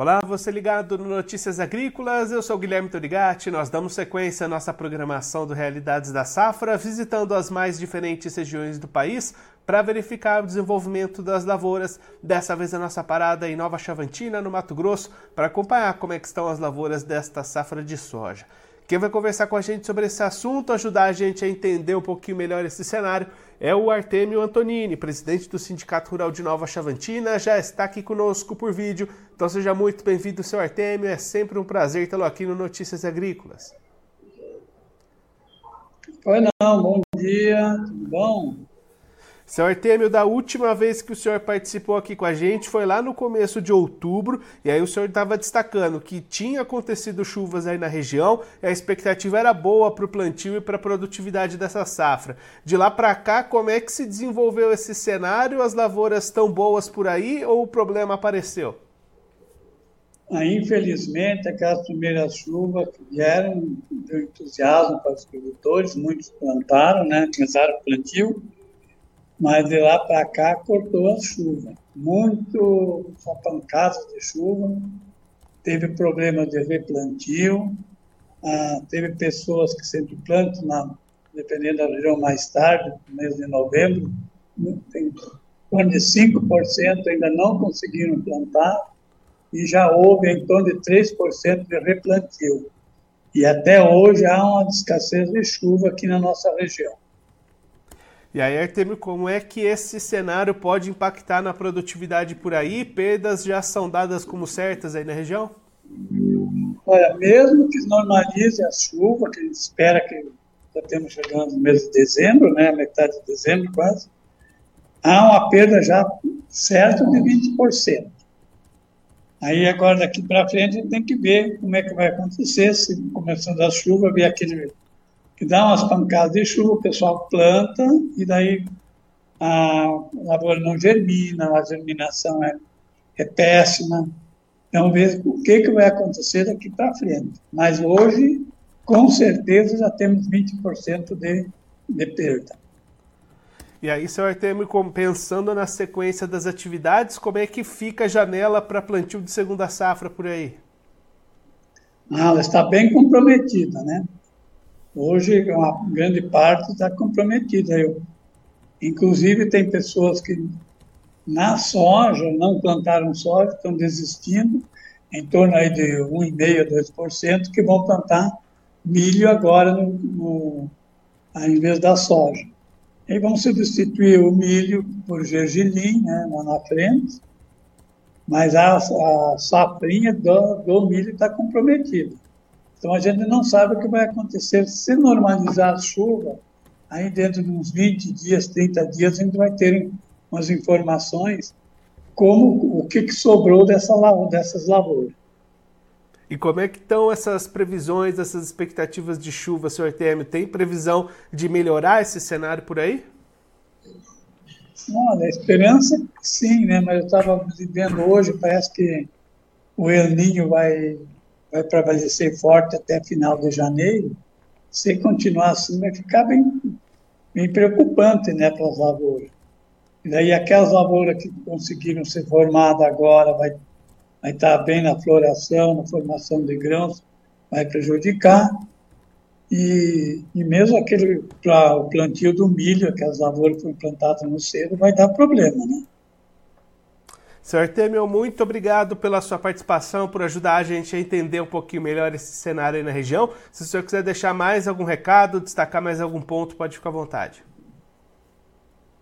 Olá, você ligado no Notícias Agrícolas, eu sou Guilherme Torigati. Nós damos sequência à nossa programação do Realidades da Safra, visitando as mais diferentes regiões do país para verificar o desenvolvimento das lavouras. Dessa vez a nossa parada é em Nova Chavantina, no Mato Grosso, para acompanhar como é estão as lavouras desta safra de soja. Quem vai conversar com a gente sobre esse assunto, ajudar a gente a entender um pouquinho melhor esse cenário, é o Artemio Antonini, presidente do Sindicato Rural de Nova Chavantina, já está aqui conosco por vídeo. Então seja muito bem-vindo, seu Artemio. É sempre um prazer tê-lo aqui no Notícias Agrícolas. Oi, não, bom dia, tudo bom? Seu Artemio, da última vez que o senhor participou aqui com a gente foi lá no começo de outubro, e aí o senhor estava destacando que tinha acontecido chuvas aí na região, e a expectativa era boa para o plantio e para a produtividade dessa safra. De lá para cá, como é que se desenvolveu esse cenário? As lavouras estão boas por aí ou o problema apareceu? Ah, infelizmente, aquelas primeiras chuvas que vieram deu entusiasmo para os produtores, muitos plantaram, né, começaram o plantio, mas de lá para cá cortou a chuva. Muito só pancadas de chuva, teve problema de replantio, ah, teve pessoas que sempre plantam, na, dependendo da região, mais tarde, no mês de novembro, tem torno de 5% ainda não conseguiram plantar, e já houve em torno de 3% de replantio. E até hoje há uma escassez de chuva aqui na nossa região. E aí, Artemio, como é que esse cenário pode impactar na produtividade por aí? Perdas já são dadas como certas aí na região? Olha, mesmo que normalize a chuva, que a gente espera que já temos chegando no mês de dezembro, né, metade de dezembro quase, há uma perda já certa de 20%. Aí agora daqui para frente a gente tem que ver como é que vai acontecer, se começando a chuva, ver aquele que dá umas pancadas de chuva, o pessoal planta e daí a lavoura não germina, a germinação é, é péssima. Então, ver o que, que vai acontecer daqui para frente. Mas hoje, com certeza, já temos 20% de, de perda. E aí, senhor Artemio, pensando na sequência das atividades, como é que fica a janela para plantio de segunda safra por aí? Ah, ela está bem comprometida, né? Hoje, uma grande parte está comprometida. Eu, inclusive, tem pessoas que na soja não plantaram soja, estão desistindo, em torno aí de 1,5% a 2%, que vão plantar milho agora no, no, em vez da soja. E vão substituir o milho por gergelim, né, lá na frente, mas a, a safrinha do, do milho está comprometida. Então a gente não sabe o que vai acontecer se normalizar a chuva. Aí dentro de uns 20 dias, 30 dias, a gente vai ter umas informações como o que, que sobrou dessa, dessas lavouras. E como é que estão essas previsões, essas expectativas de chuva, senhor Artemio? Tem previsão de melhorar esse cenário por aí? Olha, a esperança sim, né? Mas eu estava vendo hoje, parece que o El Ninho vai vai prevalecer forte até final de janeiro, se continuar assim, vai ficar bem, bem preocupante né, para as lavouras. E daí aquelas lavouras que conseguiram ser formadas agora vai, vai estar bem na floração, na formação de grãos, vai prejudicar. E, e mesmo aquele para o plantio do milho, aquelas lavouras que foram plantadas no cedo, vai dar problema, né? Sr. Artemio, muito obrigado pela sua participação, por ajudar a gente a entender um pouquinho melhor esse cenário aí na região. Se o senhor quiser deixar mais algum recado, destacar mais algum ponto, pode ficar à vontade.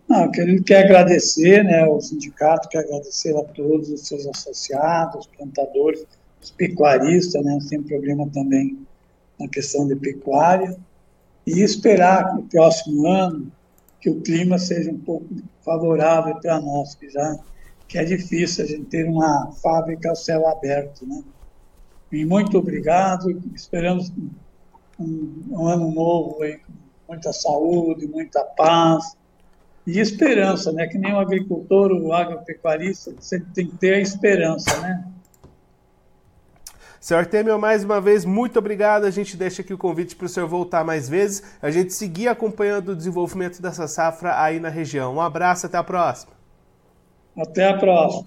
Não, querendo quer agradecer, né, o sindicato quer agradecer a todos os seus associados, plantadores, os pecuaristas, né, tem problema também na questão de pecuária, e esperar no próximo ano que o clima seja um pouco favorável para nós, que já que é difícil a gente ter uma fábrica ao céu aberto, né? E muito obrigado, esperamos um, um ano novo aí, com muita saúde, muita paz e esperança, né? Que nem o agricultor, o agropecuarista, sempre tem que ter a esperança, né? Senhor Artemio, mais uma vez, muito obrigado. A gente deixa aqui o convite para o senhor voltar mais vezes, a gente seguir acompanhando o desenvolvimento dessa safra aí na região. Um abraço, até a próxima. Até a próxima.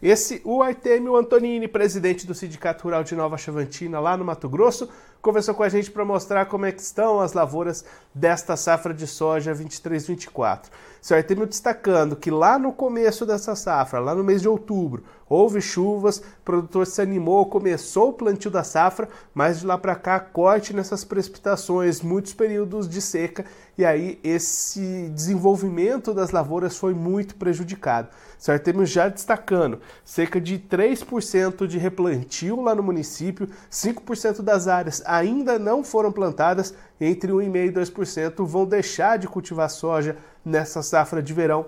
Esse, o Artemio Antonini, presidente do Sindicato Rural de Nova Chavantina, lá no Mato Grosso, conversou com a gente para mostrar como é que estão as lavouras desta safra de soja 23-24. Seu Artemio destacando que lá no começo dessa safra, lá no mês de outubro, houve chuvas, o produtor se animou, começou o plantio da safra, mas de lá para cá corte nessas precipitações, muitos períodos de seca e aí esse desenvolvimento das lavouras foi muito prejudicado. Certo? Temos já destacando cerca de 3% de replantio lá no município, 5% das áreas ainda não foram plantadas, entre 1,5% e 2% vão deixar de cultivar soja nessa safra de verão.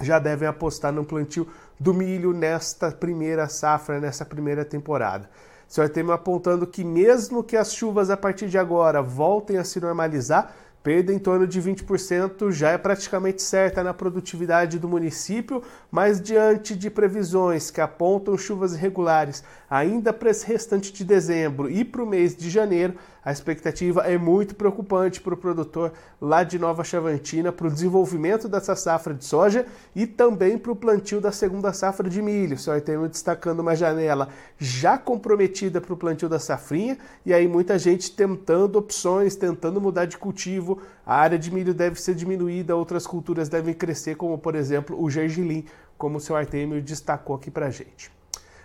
Já devem apostar no plantio do milho nesta primeira safra, nessa primeira temporada. O senhor tem apontando que mesmo que as chuvas a partir de agora voltem a se normalizar, Perda em torno de 20% já é praticamente certa na produtividade do município, mas diante de previsões que apontam chuvas irregulares ainda para esse restante de dezembro e para o mês de janeiro, a expectativa é muito preocupante para o produtor lá de Nova Chavantina, para o desenvolvimento dessa safra de soja e também para o plantio da segunda safra de milho. O senhor destacando uma janela já comprometida para o plantio da safrinha e aí muita gente tentando opções, tentando mudar de cultivo. A área de milho deve ser diminuída, outras culturas devem crescer, como por exemplo o gergelim, como o seu Artemio destacou aqui para gente.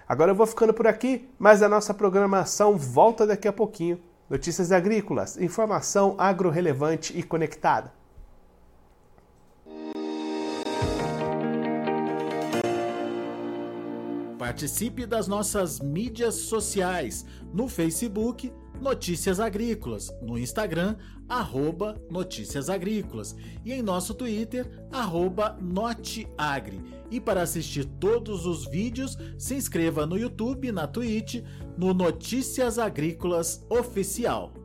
Agora eu vou ficando por aqui, mas a nossa programação volta daqui a pouquinho. Notícias agrícolas, informação agro-relevante e conectada. Participe das nossas mídias sociais no Facebook Notícias Agrícolas, no Instagram, arroba Notícias Agrícolas e em nosso Twitter, arroba Noteagri. E para assistir todos os vídeos, se inscreva no YouTube, na Twitch, no Notícias Agrícolas Oficial.